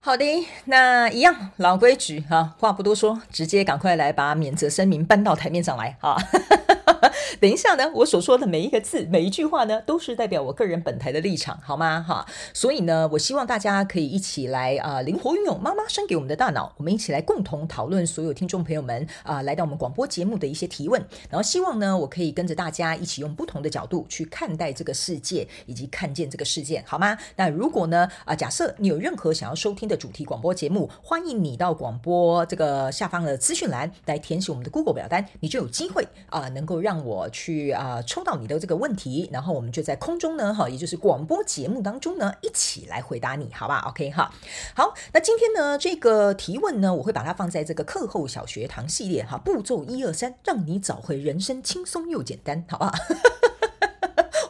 好的，那一样老规矩啊，话不多说，直接赶快来把免责声明搬到台面上来哈。等一下呢，我所说的每一个字、每一句话呢，都是代表我个人本台的立场，好吗？哈，所以呢，我希望大家可以一起来啊、灵活运用妈妈生给我们的大脑，我们一起来共同讨论所有听众朋友们啊、来到我们广播节目的一些提问，然后希望呢，我可以跟着大家一起用不同的角度去看待这个世界，以及看见这个世界，好吗？那如果呢，啊、假设你有任何想要收听的主题广播节目，欢迎你到广播这个下方的资讯栏来填写我们的 Google 表单，你就有机会啊、能够让让我去啊。抽到你的这个问题，然后我们就在空中呢，哈，也就是广播节目当中呢，一起来回答你，好吧？OK 哈，好，那今天呢，这个提问呢，我会把它放在这个课后小学堂系列哈，步骤一二三，让你找回人生轻松又简单，好不好？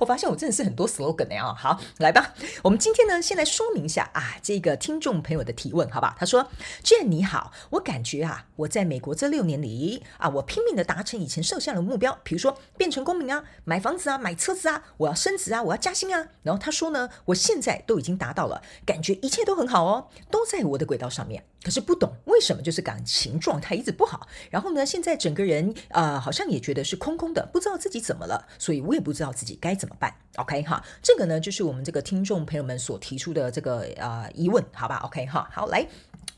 我发现我真的是很多 slogan 呀，好，来吧，我们今天呢，先来说明一下啊，这个听众朋友的提问，好吧？他说：“Jane 你好，我感觉啊，我在美国这六年里啊，我拼命的达成以前设下的目标，比如说变成公民啊，买房子啊，买车子啊，我要升职啊，我要加薪啊。然后他说呢，我现在都已经达到了，感觉一切都很好哦，都在我的轨道上面。可是不懂为什么就是感情状态一直不好，然后呢，现在整个人啊、呃，好像也觉得是空空的，不知道自己怎么了，所以我也不知道自己该怎么办。OK 哈，这个呢就是我们这个听众朋友们所提出的这个啊、呃、疑问，好吧？OK 哈，好来，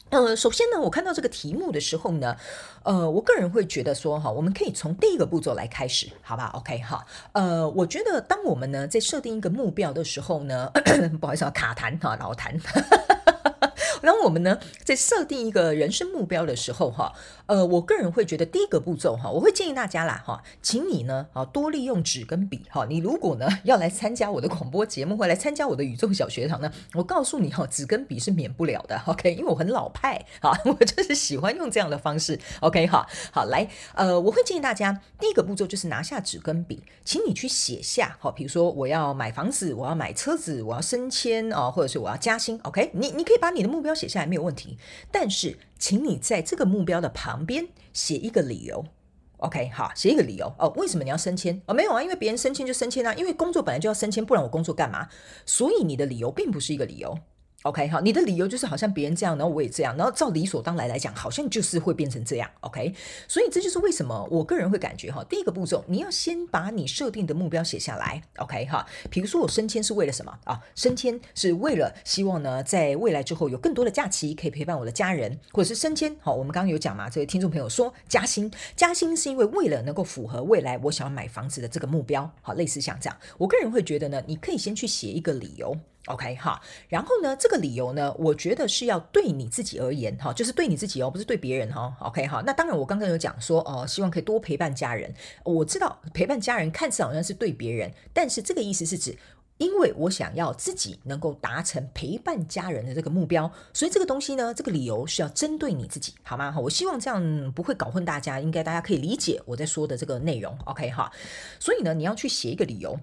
呃，首先呢，我看到这个题目的时候呢，呃，我个人会觉得说哈，我们可以从第一个步骤来开始，好吧？OK 哈，呃，我觉得当我们呢在设定一个目标的时候呢，不好意思啊，卡痰哈，老痰。然后我们呢在设定一个人生目标的时候，哈，呃，我个人会觉得第一个步骤，哈，我会建议大家啦，哈，请你呢，啊，多利用纸跟笔，哈，你如果呢要来参加我的广播节目，或来参加我的宇宙小学堂呢，我告诉你，哈，纸跟笔是免不了的，OK，因为我很老派，哈，我就是喜欢用这样的方式，OK，哈，好，来，呃，我会建议大家，第一个步骤就是拿下纸跟笔，请你去写下，哈，比如说我要买房子，我要买车子，我要升迁啊，或者是我要加薪，OK，你你可以把你的目标。写下来没有问题，但是请你在这个目标的旁边写一个理由，OK？好，写一个理由哦，为什么你要升迁？哦，没有啊，因为别人升迁就升迁啊，因为工作本来就要升迁，不然我工作干嘛？所以你的理由并不是一个理由。OK，好，你的理由就是好像别人这样，然后我也这样，然后照理所当然来讲，好像就是会变成这样。OK，所以这就是为什么我个人会感觉哈，第一个步骤你要先把你设定的目标写下来。OK，哈，比如说我升迁是为了什么啊？升迁是为了希望呢，在未来之后有更多的假期可以陪伴我的家人，或者是升迁。好，我们刚刚有讲嘛，这位听众朋友说加薪，加薪是因为为了能够符合未来我想要买房子的这个目标。好，类似像这样，我个人会觉得呢，你可以先去写一个理由。OK 哈，然后呢，这个理由呢，我觉得是要对你自己而言哈，就是对你自己哦，不是对别人哈。OK 哈，那当然我刚刚有讲说哦，希望可以多陪伴家人。我知道陪伴家人看似好像是对别人，但是这个意思是指，因为我想要自己能够达成陪伴家人的这个目标，所以这个东西呢，这个理由是要针对你自己，好吗？我希望这样不会搞混大家，应该大家可以理解我在说的这个内容。OK 哈，所以呢，你要去写一个理由。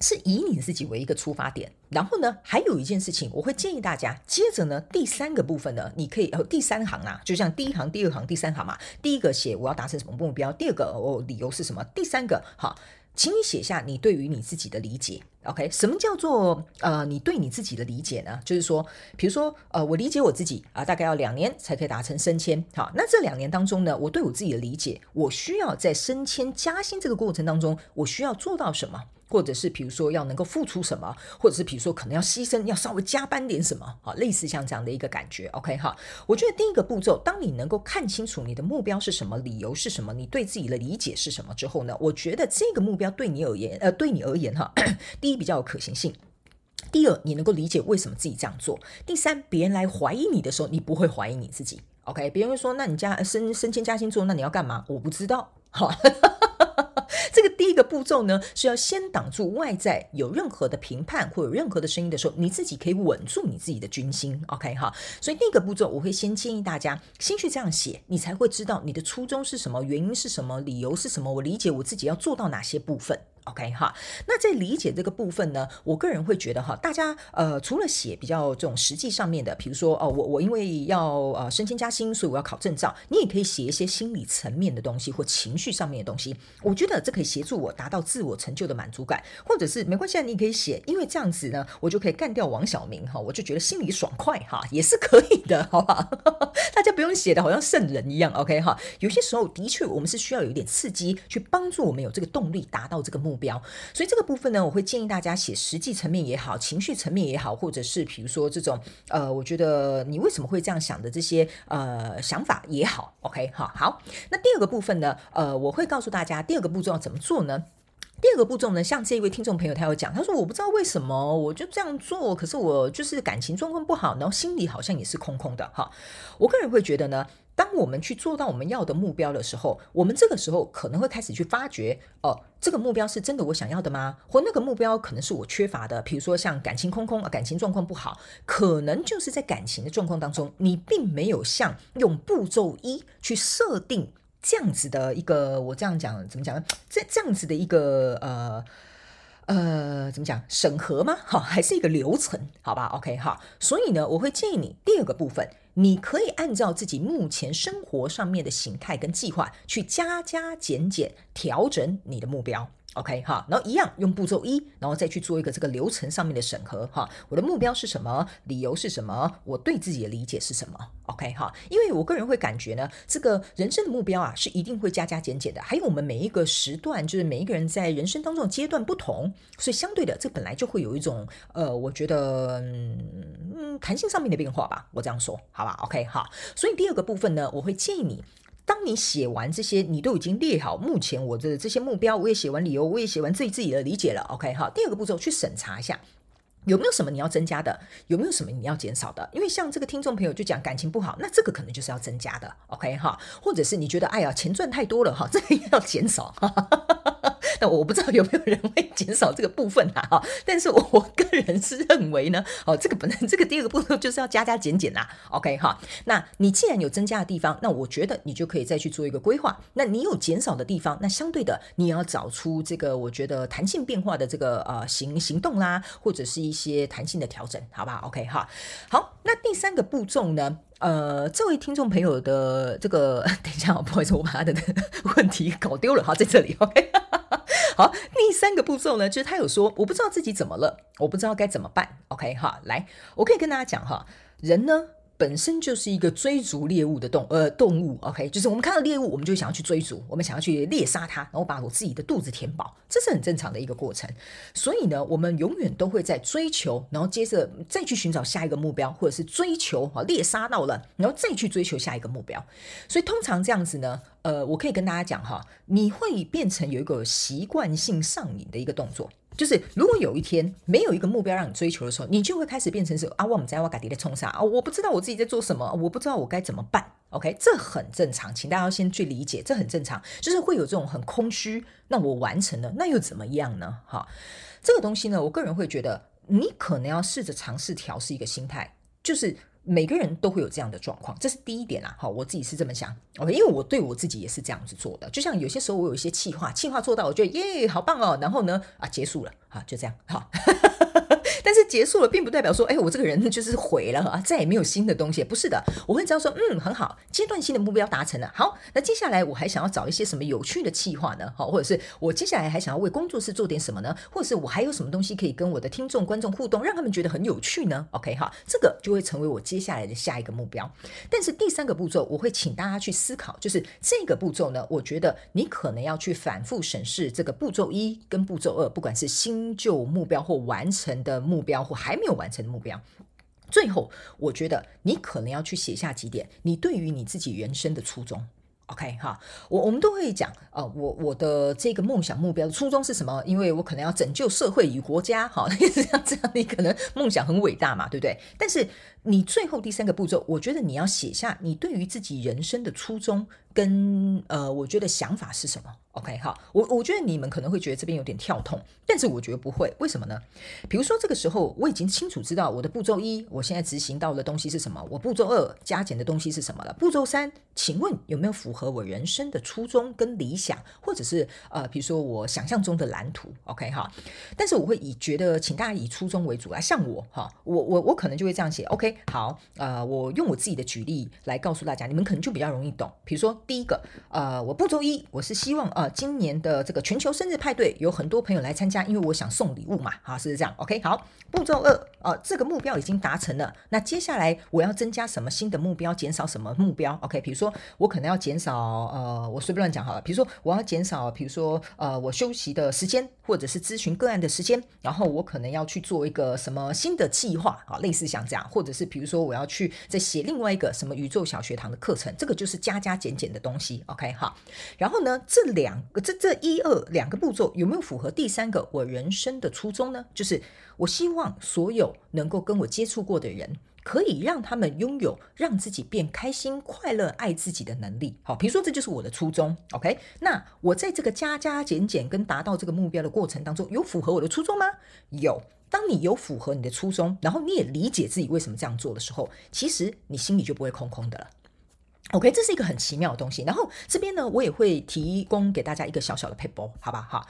是以你自己为一个出发点，然后呢，还有一件事情，我会建议大家，接着呢，第三个部分呢，你可以呃，第三行啊，就像第一行、第二行、第三行嘛，第一个写我要达成什么目标，第二个我理由是什么，第三个好，请你写下你对于你自己的理解。OK，什么叫做呃，你对你自己的理解呢？就是说，比如说呃，我理解我自己啊，大概要两年才可以达成升迁。好，那这两年当中呢，我对我自己的理解，我需要在升迁加薪这个过程当中，我需要做到什么？或者是比如说要能够付出什么，或者是比如说可能要牺牲，要稍微加班点什么，好，类似像这样的一个感觉，OK 哈。我觉得第一个步骤，当你能够看清楚你的目标是什么，理由是什么，你对自己的理解是什么之后呢，我觉得这个目标对你而言，呃，对你而言哈，第一比较有可行性，第二你能够理解为什么自己这样做，第三别人来怀疑你的时候，你不会怀疑你自己，OK？别人会说，那你家升升迁加薪做，那你要干嘛？我不知道，好。这个第一个步骤呢，是要先挡住外在有任何的评判或有任何的声音的时候，你自己可以稳住你自己的军心。OK 哈，所以第一个步骤，我会先建议大家先去这样写，你才会知道你的初衷是什么，原因是什么，理由是什么。我理解我自己要做到哪些部分。OK 哈，那在理解这个部分呢，我个人会觉得哈，大家呃除了写比较这种实际上面的，比如说哦，我我因为要呃升迁加薪，所以我要考证照，你也可以写一些心理层面的东西或情绪上面的东西，我觉得这可以协助我达到自我成就的满足感，或者是没关系，你也可以写，因为这样子呢，我就可以干掉王小明哈，我就觉得心里爽快哈，也是可以的，好不好？大家不用写的好像圣人一样，OK 哈，有些时候的确我们是需要有一点刺激，去帮助我们有这个动力达到这个目标。所以这个部分呢，我会建议大家写实际层面也好，情绪层面也好，或者是比如说这种呃，我觉得你为什么会这样想的这些呃想法也好，OK 好，好。那第二个部分呢，呃，我会告诉大家第二个步骤要怎么做呢？第二个步骤呢，像这一位听众朋友他有讲，他说我不知道为什么我就这样做，可是我就是感情状况不好，然后心里好像也是空空的哈。我个人会觉得呢。当我们去做到我们要的目标的时候，我们这个时候可能会开始去发觉，哦，这个目标是真的我想要的吗？或那个目标可能是我缺乏的，比如说像感情空空啊，感情状况不好，可能就是在感情的状况当中，你并没有像用步骤一去设定这样子的一个，我这样讲怎么讲呢？这这样子的一个呃。呃，怎么讲？审核吗？好，还是一个流程？好吧，OK，好。所以呢，我会建议你第二个部分，你可以按照自己目前生活上面的形态跟计划，去加加减减，调整你的目标。OK 哈，然后一样用步骤一，然后再去做一个这个流程上面的审核哈。我的目标是什么？理由是什么？我对自己的理解是什么？OK 哈，因为我个人会感觉呢，这个人生的目标啊是一定会加加减减的。还有我们每一个时段，就是每一个人在人生当中的阶段不同，所以相对的，这本来就会有一种呃，我觉得嗯，弹性上面的变化吧。我这样说，好吧？OK 哈，所以第二个部分呢，我会建议你。当你写完这些，你都已经列好目前我的这些目标，我也写完理由，我也写完自己自己的理解了。OK，好，第二个步骤去审查一下，有没有什么你要增加的，有没有什么你要减少的？因为像这个听众朋友就讲感情不好，那这个可能就是要增加的。OK，哈，或者是你觉得哎呀钱赚太多了哈，这个要减少。那我不知道有没有人会减少这个部分啊，哈，但是我个人是认为呢，哦，这个本来这个第二个步骤就是要加加减减呐，OK 哈，那你既然有增加的地方，那我觉得你就可以再去做一个规划。那你有减少的地方，那相对的你也要找出这个我觉得弹性变化的这个呃行行动啦，或者是一些弹性的调整，好不好？OK 哈，好，那第三个步骤呢？呃，这位听众朋友的这个，等一下，不好意思，我把他的 问题搞丢了哈，在这里，OK。好，第三个步骤呢，就是他有说，我不知道自己怎么了，我不知道该怎么办。OK 哈，来，我可以跟大家讲哈，人呢本身就是一个追逐猎物的动呃动物。OK，就是我们看到猎物，我们就想要去追逐，我们想要去猎杀它，然后把我自己的肚子填饱，这是很正常的一个过程。所以呢，我们永远都会在追求，然后接着再去寻找下一个目标，或者是追求哈猎杀到了，然后再去追求下一个目标。所以通常这样子呢。呃，我可以跟大家讲哈，你会变成有一个习惯性上瘾的一个动作，就是如果有一天没有一个目标让你追求的时候，你就会开始变成是啊，我们在瓦嘎迪的冲杀啊，我不知道我自己在做什么，我不知道我该怎么办。OK，这很正常，请大家先去理解，这很正常，就是会有这种很空虚。那我完成了，那又怎么样呢？哈，这个东西呢，我个人会觉得，你可能要试着尝试调试一个心态，就是。每个人都会有这样的状况，这是第一点啦。好，我自己是这么想哦因为我对我自己也是这样子做的。就像有些时候我有一些气话，气话做到，我觉得耶，好棒哦。然后呢，啊，结束了，好，就这样，好。但是结束了，并不代表说，哎，我这个人呢 就是毁了啊，再也没有新的东西。不是的，我会知道说，嗯，很好，阶段性的目标达成了。好，那接下来我还想要找一些什么有趣的计划呢？好，或者是我接下来还想要为工作室做点什么呢？或者是我还有什么东西可以跟我的听众、观众互动，让他们觉得很有趣呢？OK，哈，这个就会成为我接下来的下一个目标。但是第三个步骤，我会请大家去思考，就是这个步骤呢，我觉得你可能要去反复审视这个步骤一跟步骤二，不管是新旧目标或完成的。目目标或还没有完成的目标，最后我觉得你可能要去写下几点，你对于你自己人生的初衷。OK 哈，我我们都会讲，呃，我我的这个梦想目标的初衷是什么？因为我可能要拯救社会与国家，哈，这 样这样，你可能梦想很伟大嘛，对不对？但是你最后第三个步骤，我觉得你要写下你对于自己人生的初衷。跟呃，我觉得想法是什么？OK，好，我我觉得你们可能会觉得这边有点跳痛，但是我觉得不会，为什么呢？比如说这个时候我已经清楚知道我的步骤一，我现在执行到的东西是什么，我步骤二加减的东西是什么了，步骤三，请问有没有符合我人生的初衷跟理想，或者是呃，比如说我想象中的蓝图？OK，哈，但是我会以觉得，请大家以初衷为主啊，像我哈，我我我可能就会这样写，OK，好，呃，我用我自己的举例来告诉大家，你们可能就比较容易懂，比如说。第一个，呃，我步骤一，我是希望，呃，今年的这个全球生日派对有很多朋友来参加，因为我想送礼物嘛，好，是不是这样？OK，好，步骤二，呃，这个目标已经达成了，那接下来我要增加什么新的目标，减少什么目标？OK，比如说我可能要减少，呃，我随便乱讲好了，比如说我要减少，比如说，呃，我休息的时间，或者是咨询个案的时间，然后我可能要去做一个什么新的计划啊，类似像这样，或者是比如说我要去再写另外一个什么宇宙小学堂的课程，这个就是加加减减的。东西，OK 好，然后呢，这两个这这一二两个步骤有没有符合第三个我人生的初衷呢？就是我希望所有能够跟我接触过的人，可以让他们拥有让自己变开心、快乐、爱自己的能力。好，比如说这就是我的初衷，OK？那我在这个加加减减跟达到这个目标的过程当中，有符合我的初衷吗？有。当你有符合你的初衷，然后你也理解自己为什么这样做的时候，其实你心里就不会空空的了。OK，这是一个很奇妙的东西。然后这边呢，我也会提供给大家一个小小的 paper，，好吧？哈，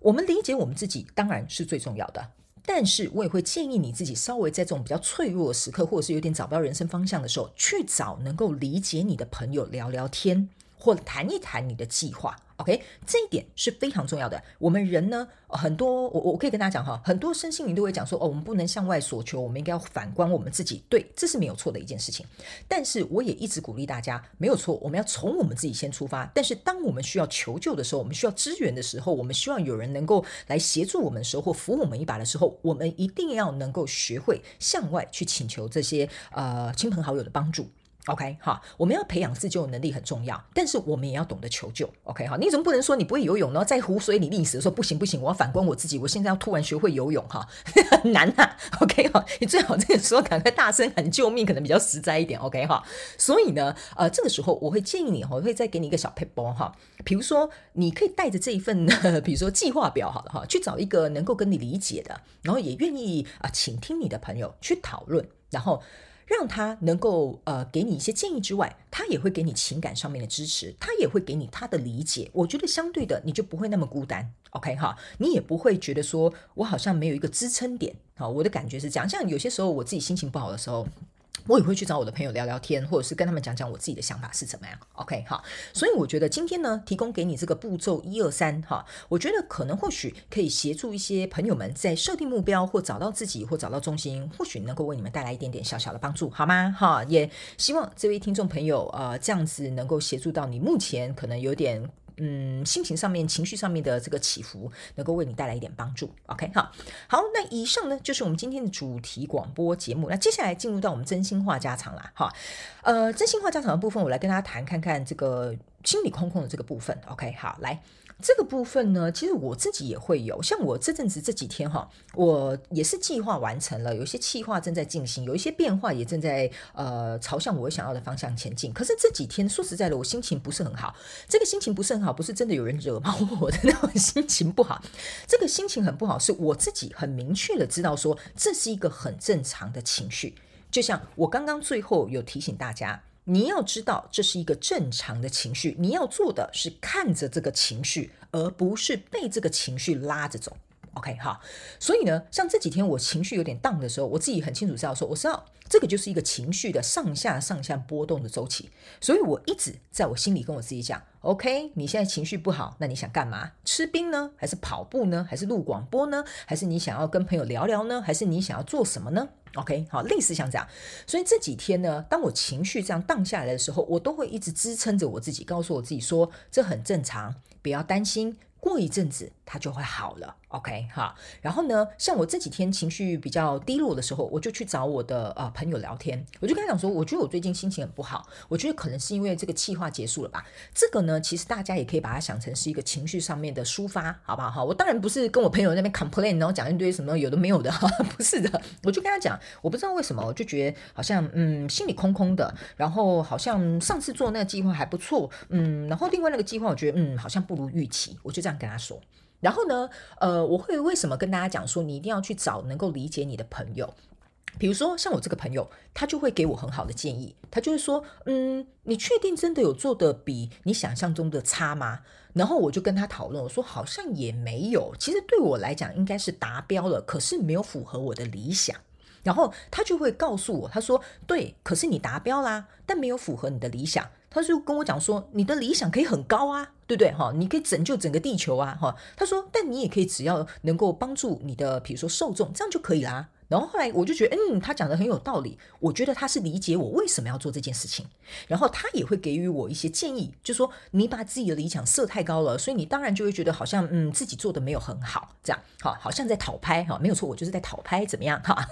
我们理解我们自己当然是最重要的，但是我也会建议你自己稍微在这种比较脆弱的时刻，或者是有点找不到人生方向的时候，去找能够理解你的朋友聊聊天，或谈一谈你的计划。OK，这一点是非常重要的。我们人呢，很多我我可以跟大家讲哈，很多身心灵都会讲说，哦，我们不能向外索求，我们应该要反观我们自己。对，这是没有错的一件事情。但是我也一直鼓励大家，没有错，我们要从我们自己先出发。但是当我们需要求救的时候，我们需要支援的时候，我们希望有人能够来协助我们的时候，或扶我们一把的时候，我们一定要能够学会向外去请求这些呃亲朋好友的帮助。OK，好，我们要培养自救能力很重要，但是我们也要懂得求救。OK，好，你总不能说你不会游泳呢，在湖水里溺死，说不行不行，我要反观我自己，我现在要突然学会游泳哈，很 难呐、啊。OK，好，你最好这个时候赶快大声喊救命，可能比较实在一点。OK，哈，所以呢，呃，这个时候我会建议你，我会再给你一个小 paper 哈，比如说你可以带着这一份，比如说计划表，好了哈，去找一个能够跟你理解的，然后也愿意啊倾听你的朋友去讨论，然后。让他能够呃给你一些建议之外，他也会给你情感上面的支持，他也会给你他的理解。我觉得相对的，你就不会那么孤单，OK 哈，你也不会觉得说我好像没有一个支撑点。好，我的感觉是这样。像有些时候我自己心情不好的时候。我也会去找我的朋友聊聊天，或者是跟他们讲讲我自己的想法是怎么样。OK，好，所以我觉得今天呢，提供给你这个步骤一二三，哈，我觉得可能或许可以协助一些朋友们在设定目标或找到自己或找到中心，或许能够为你们带来一点点小小的帮助，好吗？哈，也希望这位听众朋友呃这样子能够协助到你目前可能有点。嗯，心情上面、情绪上面的这个起伏，能够为你带来一点帮助。OK，好，好，那以上呢就是我们今天的主题广播节目。那接下来进入到我们真心话家常啦，哈，呃，真心话家常的部分，我来跟大家谈看看这个心里空空的这个部分。OK，好，来。这个部分呢，其实我自己也会有，像我这阵子这几天哈，我也是计划完成了，有一些计划正在进行，有一些变化也正在呃朝向我想要的方向前进。可是这几天说实在的，我心情不是很好。这个心情不是很好，不是真的有人惹毛我的那种心情不好。这个心情很不好，是我自己很明确的知道说，这是一个很正常的情绪。就像我刚刚最后有提醒大家。你要知道，这是一个正常的情绪。你要做的是看着这个情绪，而不是被这个情绪拉着走。OK，好。所以呢，像这几天我情绪有点荡的时候，我自己很清楚知道说，我知道这个就是一个情绪的上下上下波动的周期。所以我一直在我心里跟我自己讲：OK，你现在情绪不好，那你想干嘛？吃冰呢？还是跑步呢？还是录广播呢？还是你想要跟朋友聊聊呢？还是你想要做什么呢？OK，好，类似像这样，所以这几天呢，当我情绪这样荡下来的时候，我都会一直支撑着我自己，告诉我自己说，这很正常，不要担心，过一阵子它就会好了。OK 哈，然后呢，像我这几天情绪比较低落的时候，我就去找我的呃朋友聊天，我就跟他讲说，我觉得我最近心情很不好，我觉得可能是因为这个企划结束了吧。这个呢，其实大家也可以把它想成是一个情绪上面的抒发，好不好？哈，我当然不是跟我朋友那边 complain，然后讲一堆什么有的没有的，哈，不是的，我就跟他讲，我不知道为什么，我就觉得好像嗯心里空空的，然后好像上次做那个计划还不错，嗯，然后另外那个计划我觉得嗯好像不如预期，我就这样跟他说。然后呢，呃，我会为什么跟大家讲说，你一定要去找能够理解你的朋友？比如说像我这个朋友，他就会给我很好的建议，他就会说，嗯，你确定真的有做的比你想象中的差吗？然后我就跟他讨论，我说好像也没有，其实对我来讲应该是达标了，可是没有符合我的理想。然后他就会告诉我，他说，对，可是你达标啦，但没有符合你的理想。他就跟我讲说，你的理想可以很高啊，对不对？哈，你可以拯救整个地球啊，哈。他说，但你也可以只要能够帮助你的，比如说受众，这样就可以啦。然后后来我就觉得，嗯，他讲的很有道理。我觉得他是理解我为什么要做这件事情。然后他也会给予我一些建议，就说你把自己的理想设太高了，所以你当然就会觉得好像，嗯，自己做的没有很好，这样，好，好像在讨拍，哈，没有错，我就是在讨拍，怎么样，哈。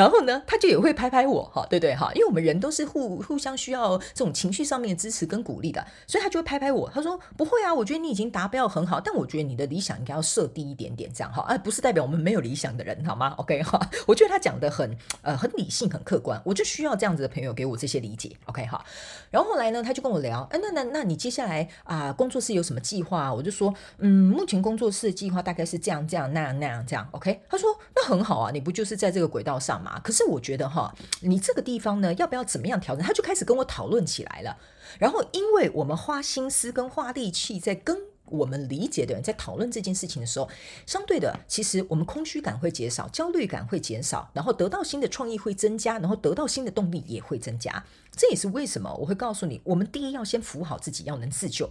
然后呢，他就也会拍拍我，哈，对对哈，因为我们人都是互互相需要这种情绪上面的支持跟鼓励的，所以他就会拍拍我，他说不会啊，我觉得你已经达标很好，但我觉得你的理想应该要设低一点点，这样哈，哎，不是代表我们没有理想的人，好吗？OK 哈，我觉得他讲的很呃很理性很客观，我就需要这样子的朋友给我这些理解，OK 哈。然后后来呢，他就跟我聊，哎，那那那你接下来啊、工作室有什么计划？我就说，嗯，目前工作室的计划大概是这样这样那样那样这样，OK。他说那很好啊，你不就是在这个轨道上嘛？可是我觉得哈，你这个地方呢，要不要怎么样调整？他就开始跟我讨论起来了。然后，因为我们花心思跟花力气在跟我们理解的人在讨论这件事情的时候，相对的，其实我们空虚感会减少，焦虑感会减少，然后得到新的创意会增加，然后得到新的动力也会增加。这也是为什么我会告诉你，我们第一要先扶好自己，要能自救。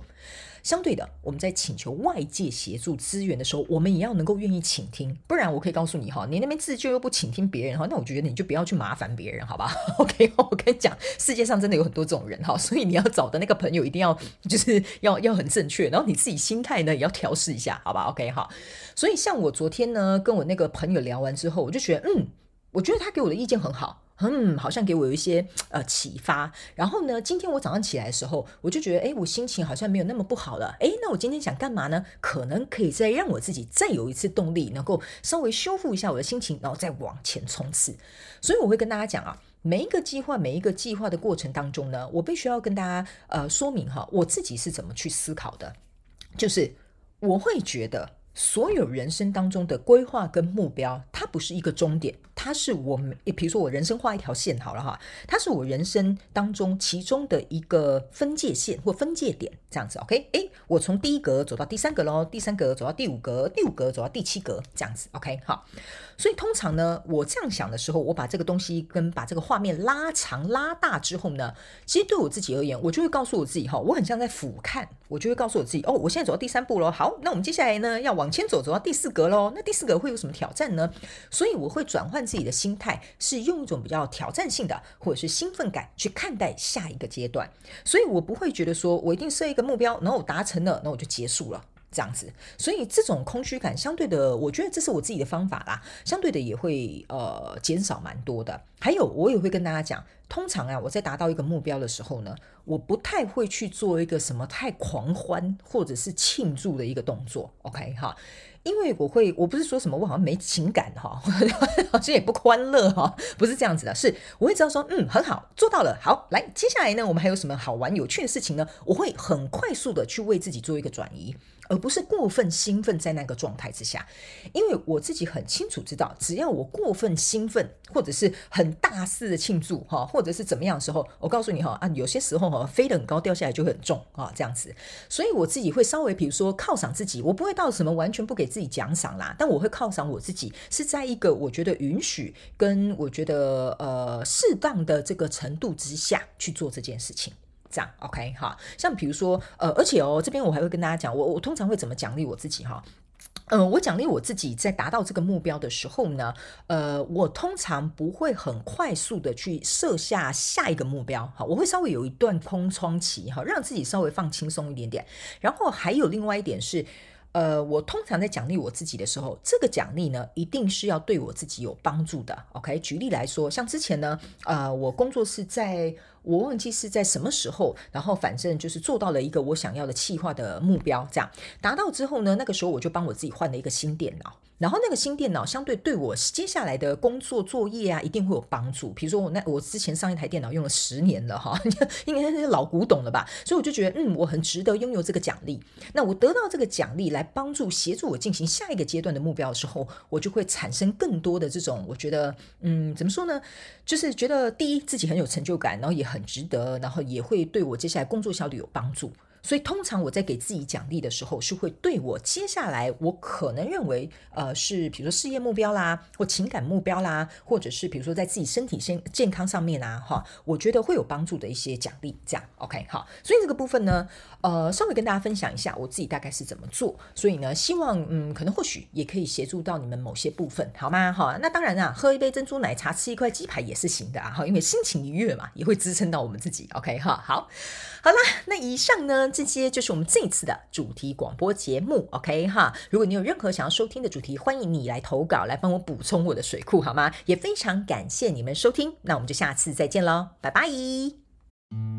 相对的，我们在请求外界协助资源的时候，我们也要能够愿意倾听。不然，我可以告诉你哈，你那边自救又不倾听别人哈，那我觉得你就不要去麻烦别人，好吧？OK，我跟你讲，世界上真的有很多这种人哈，所以你要找的那个朋友一定要就是 要要很正确，然后你自己心态呢也要调试一下，好吧？OK，好。所以像我昨天呢跟我那个朋友聊完之后，我就觉得嗯，我觉得他给我的意见很好。嗯，好像给我有一些呃启发。然后呢，今天我早上起来的时候，我就觉得，哎，我心情好像没有那么不好了。哎，那我今天想干嘛呢？可能可以再让我自己再有一次动力，能够稍微修复一下我的心情，然后再往前冲刺。所以我会跟大家讲啊，每一个计划，每一个计划的过程当中呢，我必须要跟大家呃说明哈，我自己是怎么去思考的，就是我会觉得。所有人生当中的规划跟目标，它不是一个终点，它是我们，比如说我人生画一条线好了哈，它是我人生当中其中的一个分界线或分界点，这样子，OK？诶，我从第一格走到第三格喽，第三格走到第五格，第五格走到第七格，这样子，OK？好，所以通常呢，我这样想的时候，我把这个东西跟把这个画面拉长拉大之后呢，其实对我自己而言，我就会告诉我自己哈，我很像在俯瞰，我就会告诉我自己，哦，我现在走到第三步喽，好，那我们接下来呢要往。前走，走到第四格喽。那第四格会有什么挑战呢？所以我会转换自己的心态，是用一种比较挑战性的，或者是兴奋感去看待下一个阶段。所以我不会觉得说我一定设一个目标，然后我达成了，那我就结束了这样子。所以这种空虚感，相对的，我觉得这是我自己的方法啦。相对的也会呃减少蛮多的。还有，我也会跟大家讲，通常啊，我在达到一个目标的时候呢，我不太会去做一个什么太狂欢或者是庆祝的一个动作，OK 哈，因为我会，我不是说什么我好像没情感哈，好像也不欢乐哈，不是这样子的，是我会知道说，嗯，很好，做到了，好，来，接下来呢，我们还有什么好玩有趣的事情呢？我会很快速的去为自己做一个转移。而不是过分兴奋在那个状态之下，因为我自己很清楚知道，只要我过分兴奋，或者是很大肆的庆祝哈，或者是怎么样的时候，我告诉你哈啊，有些时候哈飞得很高，掉下来就会很重啊，这样子。所以我自己会稍微比如说犒赏自己，我不会到什么完全不给自己奖赏啦，但我会犒赏我自己，是在一个我觉得允许跟我觉得呃适当的这个程度之下去做这件事情。这样 OK 哈，像比如说呃，而且哦，这边我还会跟大家讲，我我通常会怎么奖励我自己哈？嗯、呃，我奖励我自己在达到这个目标的时候呢，呃，我通常不会很快速的去设下下一个目标哈，我会稍微有一段空窗期哈，让自己稍微放轻松一点点。然后还有另外一点是。呃，我通常在奖励我自己的时候，这个奖励呢，一定是要对我自己有帮助的。OK，举例来说，像之前呢，呃，我工作是在。我忘记是在什么时候，然后反正就是做到了一个我想要的企划的目标，这样。达到之后呢，那个时候我就帮我自己换了一个新电脑，然后那个新电脑相对对我接下来的工作作业啊，一定会有帮助。比如说我那我之前上一台电脑用了十年了哈，应该是老古董了吧，所以我就觉得嗯，我很值得拥有这个奖励。那我得到这个奖励来帮助协助我进行下一个阶段的目标的时候，我就会产生更多的这种我觉得嗯，怎么说呢，就是觉得第一自己很有成就感，然后也很值得，然后也会对我接下来工作效率有帮助。所以通常我在给自己奖励的时候，是会对我接下来我可能认为呃是比如说事业目标啦，或情感目标啦，或者是比如说在自己身体健健康上面啊，哈，我觉得会有帮助的一些奖励，这样 OK 好。所以这个部分呢，呃，稍微跟大家分享一下我自己大概是怎么做。所以呢，希望嗯，可能或许也可以协助到你们某些部分，好吗？哈，那当然啊，喝一杯珍珠奶茶，吃一块鸡排也是行的啊，哈，因为心情愉悦嘛，也会支撑到我们自己。OK 哈，好，好啦，那以上呢。这些就是我们这一次的主题广播节目，OK 哈。如果你有任何想要收听的主题，欢迎你来投稿，来帮我补充我的水库，好吗？也非常感谢你们收听，那我们就下次再见喽，拜拜。